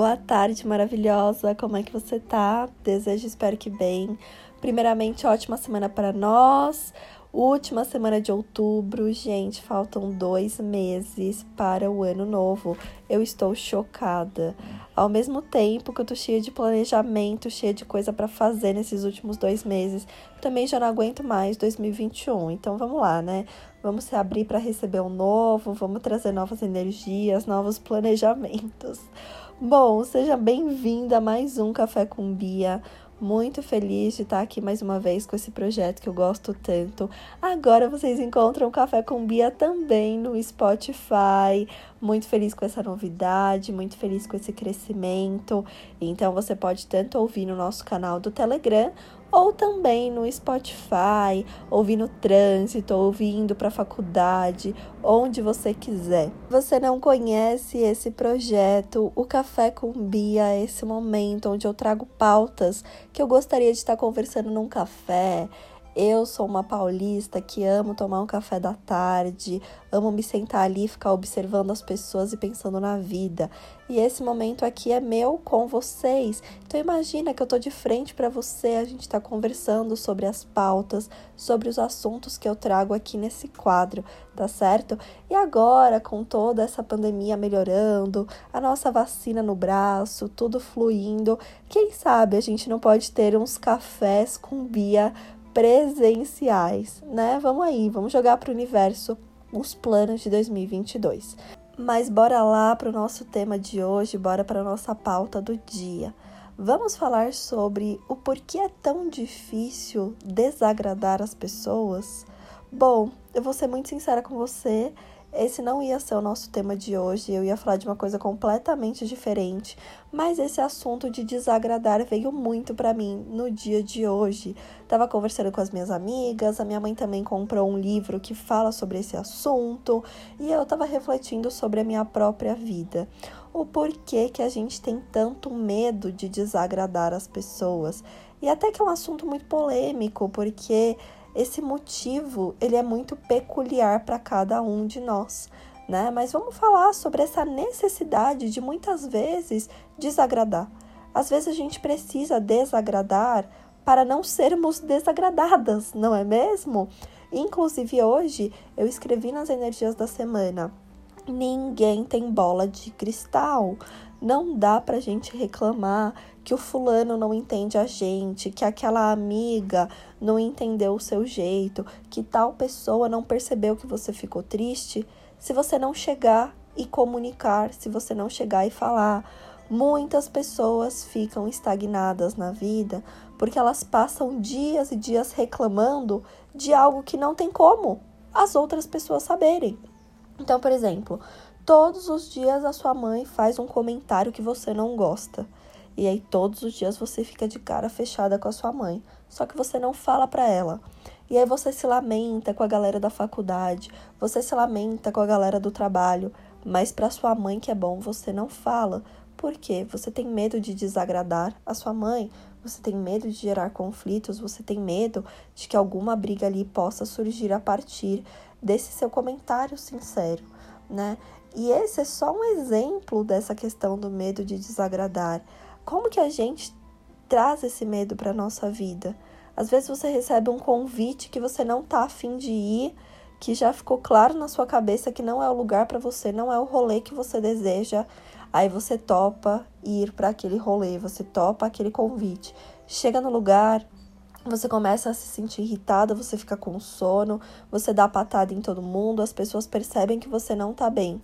boa tarde maravilhosa. Como é que você tá? Desejo, espero que bem. Primeiramente, ótima semana para nós. Última semana de outubro, gente, faltam dois meses para o ano novo. Eu estou chocada. Ao mesmo tempo que eu tô cheia de planejamento, cheia de coisa para fazer nesses últimos dois meses, também já não aguento mais 2021. Então vamos lá, né? Vamos se abrir para receber o um novo, vamos trazer novas energias, novos planejamentos. Bom, seja bem-vinda a mais um Café com Bia muito feliz de estar aqui mais uma vez com esse projeto que eu gosto tanto. Agora vocês encontram Café com Bia também no Spotify. Muito feliz com essa novidade, muito feliz com esse crescimento. Então você pode tanto ouvir no nosso canal do Telegram ou também no Spotify, ouvir no trânsito, ouvindo para a faculdade, onde você quiser. Você não conhece esse projeto, o Café com Bia, esse momento onde eu trago pautas que eu gostaria de estar conversando num café, eu sou uma paulista que amo tomar um café da tarde, amo me sentar ali, ficar observando as pessoas e pensando na vida. E esse momento aqui é meu com vocês. Então imagina que eu tô de frente para você, a gente tá conversando sobre as pautas, sobre os assuntos que eu trago aqui nesse quadro, tá certo? E agora, com toda essa pandemia melhorando, a nossa vacina no braço, tudo fluindo, quem sabe a gente não pode ter uns cafés com Bia presenciais, né? Vamos aí, vamos jogar para o universo os planos de 2022. Mas bora lá para o nosso tema de hoje, bora para a nossa pauta do dia. Vamos falar sobre o porquê é tão difícil desagradar as pessoas? Bom, eu vou ser muito sincera com você, esse não ia ser o nosso tema de hoje, eu ia falar de uma coisa completamente diferente, mas esse assunto de desagradar veio muito para mim no dia de hoje. Tava conversando com as minhas amigas, a minha mãe também comprou um livro que fala sobre esse assunto, e eu tava refletindo sobre a minha própria vida. O porquê que a gente tem tanto medo de desagradar as pessoas. E até que é um assunto muito polêmico, porque esse motivo ele é muito peculiar para cada um de nós, né? Mas vamos falar sobre essa necessidade de muitas vezes desagradar. Às vezes a gente precisa desagradar para não sermos desagradadas, não é mesmo? Inclusive hoje eu escrevi nas energias da semana. Ninguém tem bola de cristal. Não dá pra gente reclamar que o fulano não entende a gente, que aquela amiga não entendeu o seu jeito, que tal pessoa não percebeu que você ficou triste, se você não chegar e comunicar, se você não chegar e falar. Muitas pessoas ficam estagnadas na vida porque elas passam dias e dias reclamando de algo que não tem como as outras pessoas saberem. Então, por exemplo, Todos os dias a sua mãe faz um comentário que você não gosta. E aí todos os dias você fica de cara fechada com a sua mãe, só que você não fala para ela. E aí você se lamenta com a galera da faculdade, você se lamenta com a galera do trabalho, mas para sua mãe que é bom você não fala. Por quê? Você tem medo de desagradar a sua mãe, você tem medo de gerar conflitos, você tem medo de que alguma briga ali possa surgir a partir desse seu comentário sincero, né? E esse é só um exemplo dessa questão do medo de desagradar. Como que a gente traz esse medo para nossa vida? Às vezes você recebe um convite que você não tá afim de ir, que já ficou claro na sua cabeça que não é o lugar para você, não é o rolê que você deseja. Aí você topa ir para aquele rolê, você topa aquele convite. Chega no lugar, você começa a se sentir irritada, você fica com sono, você dá patada em todo mundo, as pessoas percebem que você não tá bem.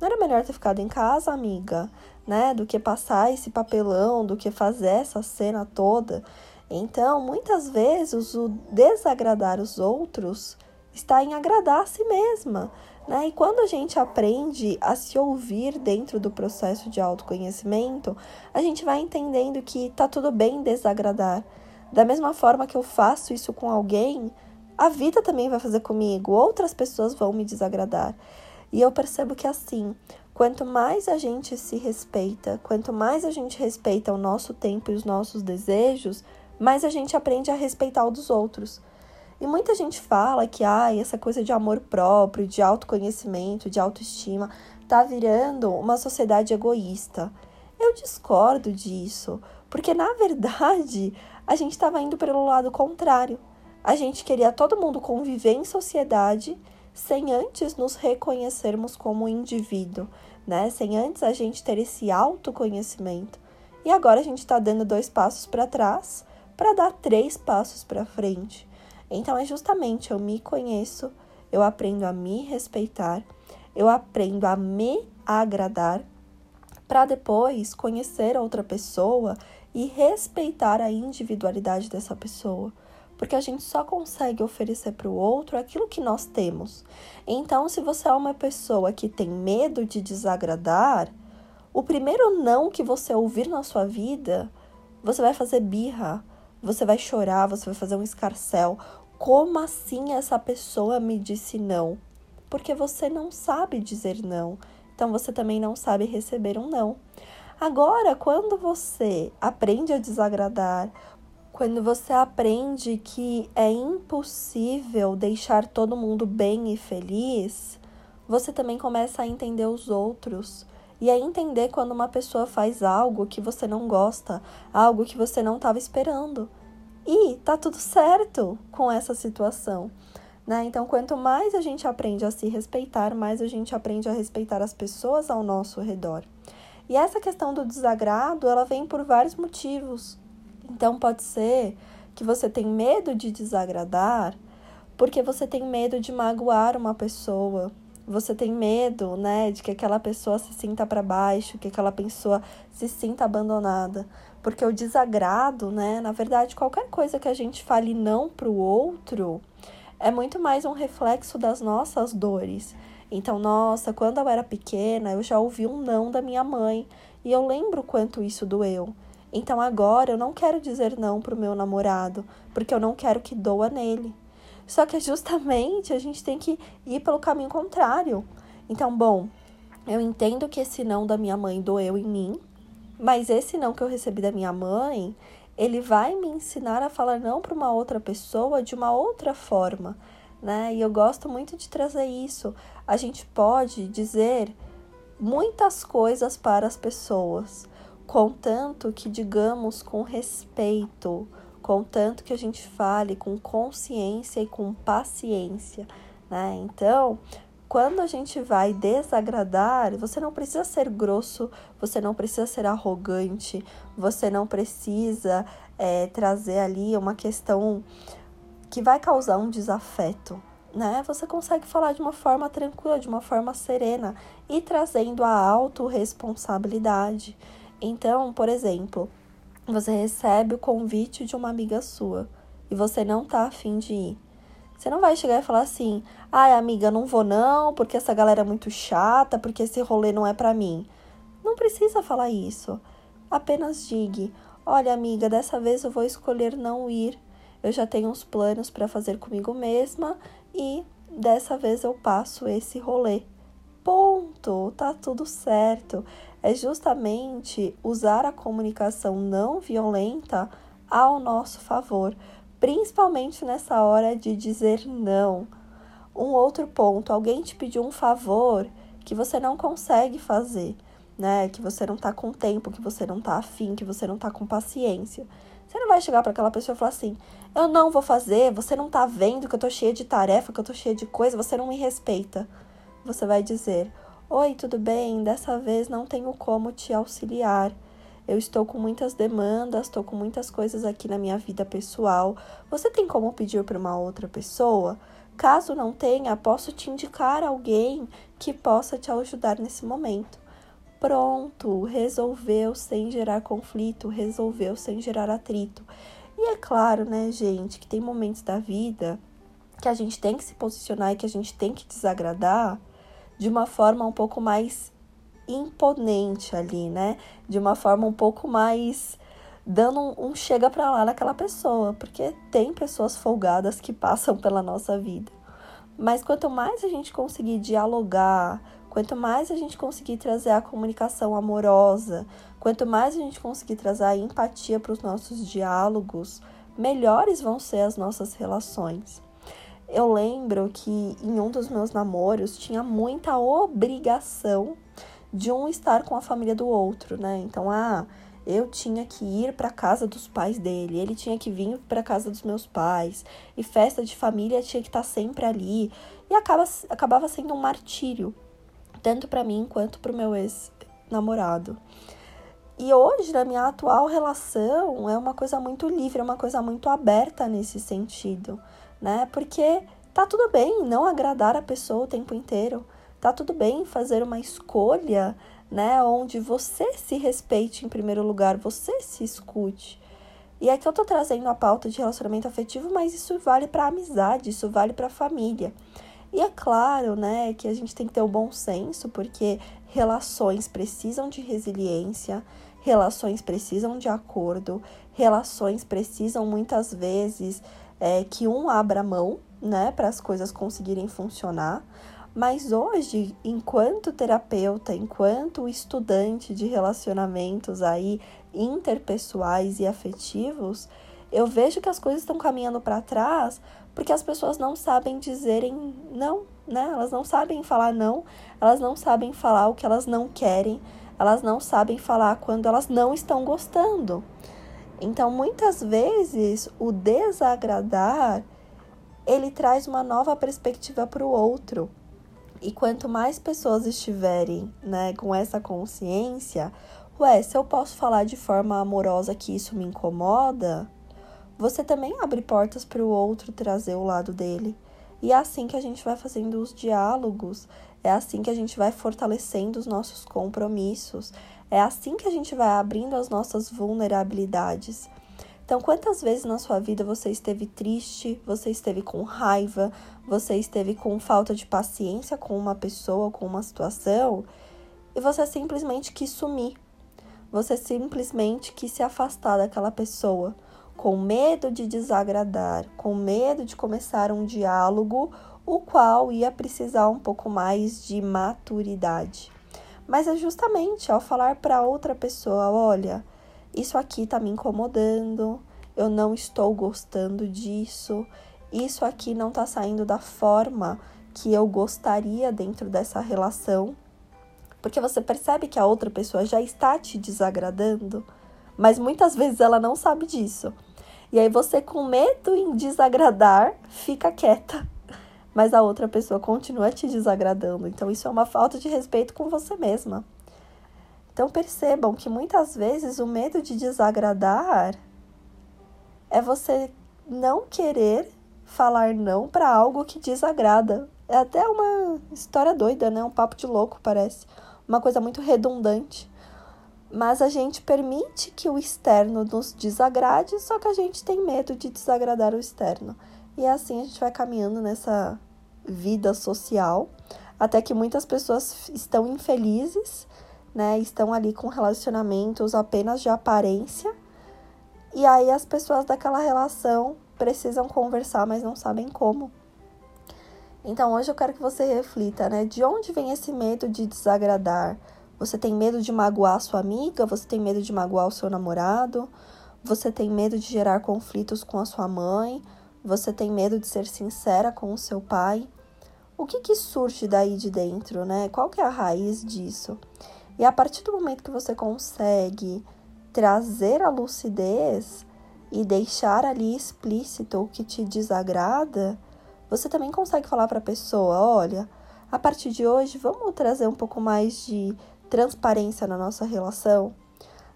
Não era melhor ter ficado em casa, amiga, né? Do que passar esse papelão, do que fazer essa cena toda. Então, muitas vezes, o desagradar os outros está em agradar a si mesma. Né? E quando a gente aprende a se ouvir dentro do processo de autoconhecimento, a gente vai entendendo que tá tudo bem desagradar. Da mesma forma que eu faço isso com alguém, a vida também vai fazer comigo, outras pessoas vão me desagradar. E eu percebo que assim, quanto mais a gente se respeita, quanto mais a gente respeita o nosso tempo e os nossos desejos, mais a gente aprende a respeitar o dos outros. E muita gente fala que ah, essa coisa de amor próprio, de autoconhecimento, de autoestima, tá virando uma sociedade egoísta. Eu discordo disso, porque na verdade a gente estava indo pelo lado contrário. A gente queria todo mundo conviver em sociedade sem antes nos reconhecermos como indivíduo, né? Sem antes a gente ter esse autoconhecimento. E agora a gente está dando dois passos para trás para dar três passos para frente. Então é justamente eu me conheço, eu aprendo a me respeitar, eu aprendo a me agradar para depois conhecer outra pessoa e respeitar a individualidade dessa pessoa. Porque a gente só consegue oferecer para o outro aquilo que nós temos. Então, se você é uma pessoa que tem medo de desagradar, o primeiro não que você ouvir na sua vida, você vai fazer birra, você vai chorar, você vai fazer um escarcel. Como assim essa pessoa me disse não? Porque você não sabe dizer não. Então você também não sabe receber um não. Agora, quando você aprende a desagradar, quando você aprende que é impossível deixar todo mundo bem e feliz, você também começa a entender os outros e a entender quando uma pessoa faz algo que você não gosta, algo que você não estava esperando. E tá tudo certo com essa situação. Né? Então, quanto mais a gente aprende a se respeitar, mais a gente aprende a respeitar as pessoas ao nosso redor. E essa questão do desagrado, ela vem por vários motivos. Então, pode ser que você tem medo de desagradar porque você tem medo de magoar uma pessoa. Você tem medo, né, de que aquela pessoa se sinta para baixo, que aquela pessoa se sinta abandonada. Porque o desagrado, né, na verdade, qualquer coisa que a gente fale não para o outro, é muito mais um reflexo das nossas dores. Então, nossa, quando eu era pequena, eu já ouvi um não da minha mãe e eu lembro quanto isso doeu. Então, agora eu não quero dizer não pro meu namorado, porque eu não quero que doa nele. Só que justamente a gente tem que ir pelo caminho contrário. Então, bom, eu entendo que esse não da minha mãe doeu em mim, mas esse não que eu recebi da minha mãe, ele vai me ensinar a falar não para uma outra pessoa de uma outra forma, né? E eu gosto muito de trazer isso. A gente pode dizer muitas coisas para as pessoas, contanto que digamos com respeito, contanto que a gente fale com consciência e com paciência, né? Então, quando a gente vai desagradar, você não precisa ser grosso, você não precisa ser arrogante, você não precisa é, trazer ali uma questão que vai causar um desafeto, né? Você consegue falar de uma forma tranquila, de uma forma serena e trazendo a autorresponsabilidade. Então, por exemplo, você recebe o convite de uma amiga sua e você não tá afim de ir. Você não vai chegar e falar assim: ai, amiga, não vou não, porque essa galera é muito chata, porque esse rolê não é para mim. Não precisa falar isso. Apenas diga: olha, amiga, dessa vez eu vou escolher não ir. Eu já tenho uns planos para fazer comigo mesma e dessa vez eu passo esse rolê. Ponto, tá tudo certo. É justamente usar a comunicação não violenta ao nosso favor principalmente nessa hora de dizer não. Um outro ponto, alguém te pediu um favor que você não consegue fazer, né? Que você não tá com tempo, que você não tá afim, que você não tá com paciência. Você não vai chegar para aquela pessoa e falar assim: "Eu não vou fazer, você não tá vendo que eu tô cheia de tarefa, que eu tô cheia de coisa, você não me respeita". Você vai dizer: "Oi, tudo bem? Dessa vez não tenho como te auxiliar eu estou com muitas demandas, estou com muitas coisas aqui na minha vida pessoal. Você tem como pedir para uma outra pessoa? Caso não tenha, posso te indicar alguém que possa te ajudar nesse momento. Pronto, resolveu sem gerar conflito, resolveu sem gerar atrito. E é claro, né, gente, que tem momentos da vida que a gente tem que se posicionar e que a gente tem que desagradar de uma forma um pouco mais imponente ali, né? De uma forma um pouco mais dando um, um chega para lá naquela pessoa, porque tem pessoas folgadas que passam pela nossa vida. Mas quanto mais a gente conseguir dialogar, quanto mais a gente conseguir trazer a comunicação amorosa, quanto mais a gente conseguir trazer a empatia para os nossos diálogos, melhores vão ser as nossas relações. Eu lembro que em um dos meus namoros tinha muita obrigação de um estar com a família do outro, né? Então, ah, eu tinha que ir para casa dos pais dele, ele tinha que vir para casa dos meus pais, e festa de família tinha que estar tá sempre ali, e acaba, acabava sendo um martírio, tanto para mim quanto para o meu ex-namorado. E hoje, na minha atual relação, é uma coisa muito livre, é uma coisa muito aberta nesse sentido, né? Porque tá tudo bem não agradar a pessoa o tempo inteiro, tá tudo bem fazer uma escolha né? Onde você se respeite em primeiro lugar, você se escute. E aqui eu tô trazendo a pauta de relacionamento afetivo, mas isso vale para amizade, isso vale para família. E é claro, né, que a gente tem que ter o bom senso, porque relações precisam de resiliência, relações precisam de acordo, relações precisam muitas vezes é, que um abra mão, né, para as coisas conseguirem funcionar. Mas hoje, enquanto terapeuta, enquanto estudante de relacionamentos aí interpessoais e afetivos, eu vejo que as coisas estão caminhando para trás porque as pessoas não sabem dizerem não, né? Elas não sabem falar não, elas não sabem falar o que elas não querem, elas não sabem falar quando elas não estão gostando. Então, muitas vezes, o desagradar ele traz uma nova perspectiva para o outro. E quanto mais pessoas estiverem, né, com essa consciência, ué, se eu posso falar de forma amorosa que isso me incomoda, você também abre portas para o outro trazer o lado dele. E é assim que a gente vai fazendo os diálogos, é assim que a gente vai fortalecendo os nossos compromissos, é assim que a gente vai abrindo as nossas vulnerabilidades. Então, quantas vezes na sua vida você esteve triste, você esteve com raiva, você esteve com falta de paciência com uma pessoa, com uma situação, e você simplesmente quis sumir. Você simplesmente quis se afastar daquela pessoa, com medo de desagradar, com medo de começar um diálogo, o qual ia precisar um pouco mais de maturidade. Mas é justamente ao falar para outra pessoa: olha, isso aqui tá me incomodando, eu não estou gostando disso, isso aqui não tá saindo da forma que eu gostaria dentro dessa relação. Porque você percebe que a outra pessoa já está te desagradando, mas muitas vezes ela não sabe disso. E aí você, com medo em desagradar, fica quieta. Mas a outra pessoa continua te desagradando. Então, isso é uma falta de respeito com você mesma. Então percebam que muitas vezes o medo de desagradar é você não querer falar não para algo que desagrada. É até uma história doida, né? Um papo de louco, parece. Uma coisa muito redundante. Mas a gente permite que o externo nos desagrade, só que a gente tem medo de desagradar o externo. E assim a gente vai caminhando nessa vida social, até que muitas pessoas estão infelizes né, estão ali com relacionamentos apenas de aparência. E aí as pessoas daquela relação precisam conversar, mas não sabem como. Então hoje eu quero que você reflita, né? De onde vem esse medo de desagradar? Você tem medo de magoar sua amiga? Você tem medo de magoar o seu namorado? Você tem medo de gerar conflitos com a sua mãe? Você tem medo de ser sincera com o seu pai? O que que surge daí de dentro, né? Qual que é a raiz disso? E a partir do momento que você consegue trazer a lucidez e deixar ali explícito o que te desagrada, você também consegue falar para a pessoa: olha, a partir de hoje vamos trazer um pouco mais de transparência na nossa relação.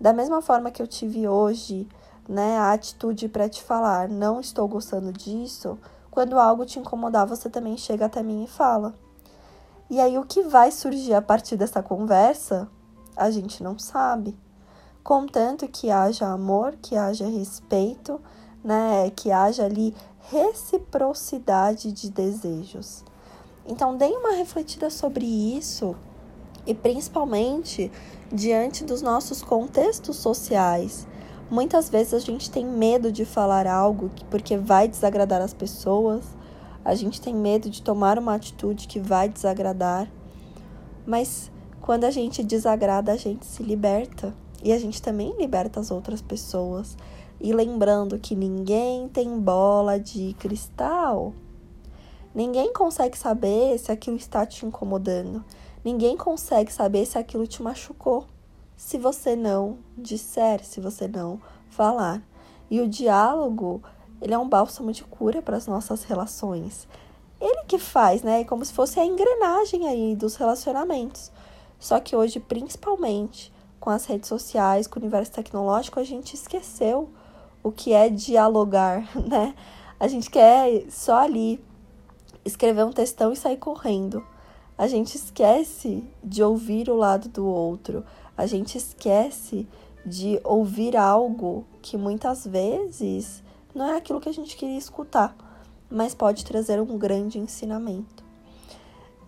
Da mesma forma que eu tive hoje, né, a atitude para te falar, não estou gostando disso, quando algo te incomodar, você também chega até mim e fala. E aí, o que vai surgir a partir dessa conversa, a gente não sabe. Contanto que haja amor, que haja respeito, né? Que haja ali reciprocidade de desejos. Então, deem uma refletida sobre isso e principalmente diante dos nossos contextos sociais. Muitas vezes a gente tem medo de falar algo porque vai desagradar as pessoas a gente tem medo de tomar uma atitude que vai desagradar, mas quando a gente desagrada, a gente se liberta e a gente também liberta as outras pessoas. E lembrando que ninguém tem bola de cristal. Ninguém consegue saber se aquilo está te incomodando. Ninguém consegue saber se aquilo te machucou. Se você não disser, se você não falar. E o diálogo, ele é um bálsamo de cura para as nossas relações. Ele que faz, né? É como se fosse a engrenagem aí dos relacionamentos. Só que hoje, principalmente com as redes sociais, com o universo tecnológico, a gente esqueceu o que é dialogar, né? A gente quer só ali escrever um textão e sair correndo. A gente esquece de ouvir o lado do outro. A gente esquece de ouvir algo que muitas vezes não é aquilo que a gente queria escutar, mas pode trazer um grande ensinamento.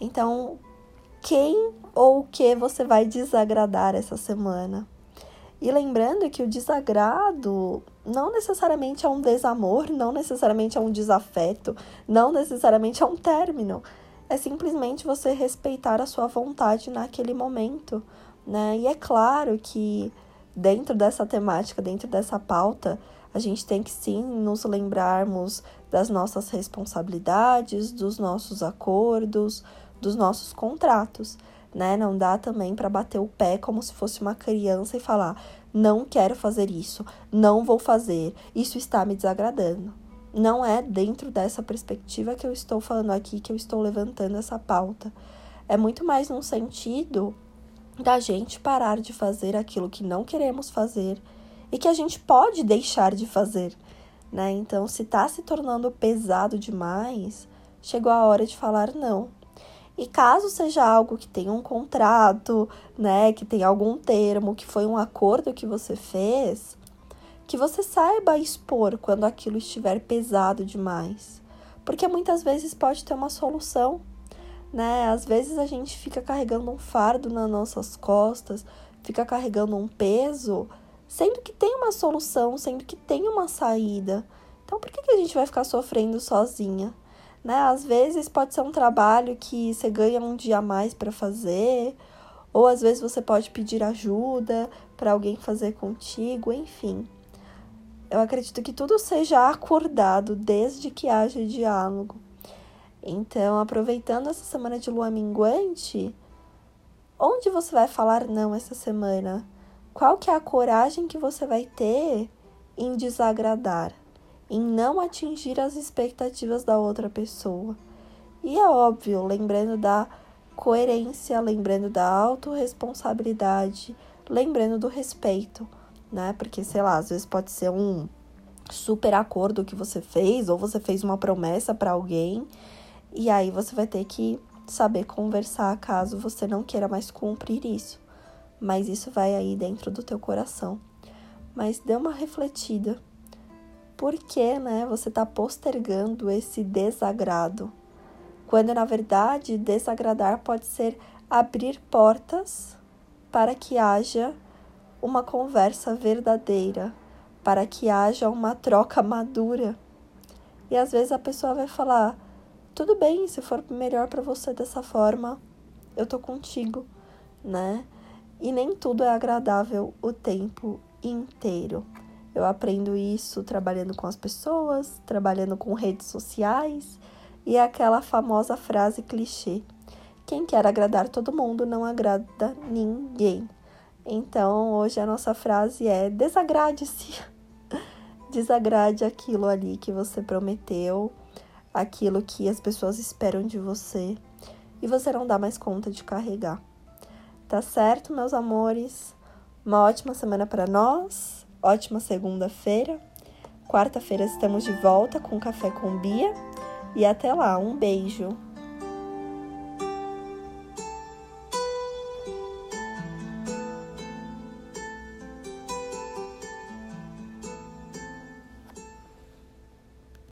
Então, quem ou o que você vai desagradar essa semana? E lembrando que o desagrado não necessariamente é um desamor, não necessariamente é um desafeto, não necessariamente é um término. É simplesmente você respeitar a sua vontade naquele momento, né? E é claro que dentro dessa temática, dentro dessa pauta, a gente tem que sim nos lembrarmos das nossas responsabilidades, dos nossos acordos, dos nossos contratos né? Não dá também para bater o pé como se fosse uma criança e falar: não quero fazer isso, não vou fazer, isso está me desagradando. Não é dentro dessa perspectiva que eu estou falando aqui, que eu estou levantando essa pauta. É muito mais num sentido da gente parar de fazer aquilo que não queremos fazer e que a gente pode deixar de fazer, né? Então, se está se tornando pesado demais, chegou a hora de falar não. E caso seja algo que tenha um contrato, né, que tenha algum termo, que foi um acordo que você fez, que você saiba expor quando aquilo estiver pesado demais. Porque muitas vezes pode ter uma solução, né? Às vezes a gente fica carregando um fardo nas nossas costas, fica carregando um peso, sendo que tem uma solução, sendo que tem uma saída. Então por que, que a gente vai ficar sofrendo sozinha? né? Às vezes pode ser um trabalho que você ganha um dia a mais para fazer, ou às vezes você pode pedir ajuda para alguém fazer contigo, enfim. Eu acredito que tudo seja acordado desde que haja diálogo. Então, aproveitando essa semana de lua minguante, onde você vai falar não essa semana? Qual que é a coragem que você vai ter em desagradar? em não atingir as expectativas da outra pessoa. E é óbvio, lembrando da coerência, lembrando da autorresponsabilidade, lembrando do respeito, né? Porque, sei lá, às vezes pode ser um super acordo que você fez, ou você fez uma promessa para alguém, e aí você vai ter que saber conversar caso você não queira mais cumprir isso. Mas isso vai aí dentro do teu coração. Mas dê uma refletida por que né, você está postergando esse desagrado? Quando na verdade desagradar pode ser abrir portas para que haja uma conversa verdadeira, para que haja uma troca madura. E às vezes a pessoa vai falar: tudo bem, se for melhor para você dessa forma, eu tô contigo, né? E nem tudo é agradável o tempo inteiro. Eu aprendo isso trabalhando com as pessoas, trabalhando com redes sociais e é aquela famosa frase clichê: quem quer agradar todo mundo não agrada ninguém. Então, hoje a nossa frase é: desagrade-se. Desagrade aquilo ali que você prometeu, aquilo que as pessoas esperam de você e você não dá mais conta de carregar. Tá certo, meus amores? Uma ótima semana para nós ótima segunda-feira. Quarta-feira estamos de volta com Café com Bia. E até lá, um beijo!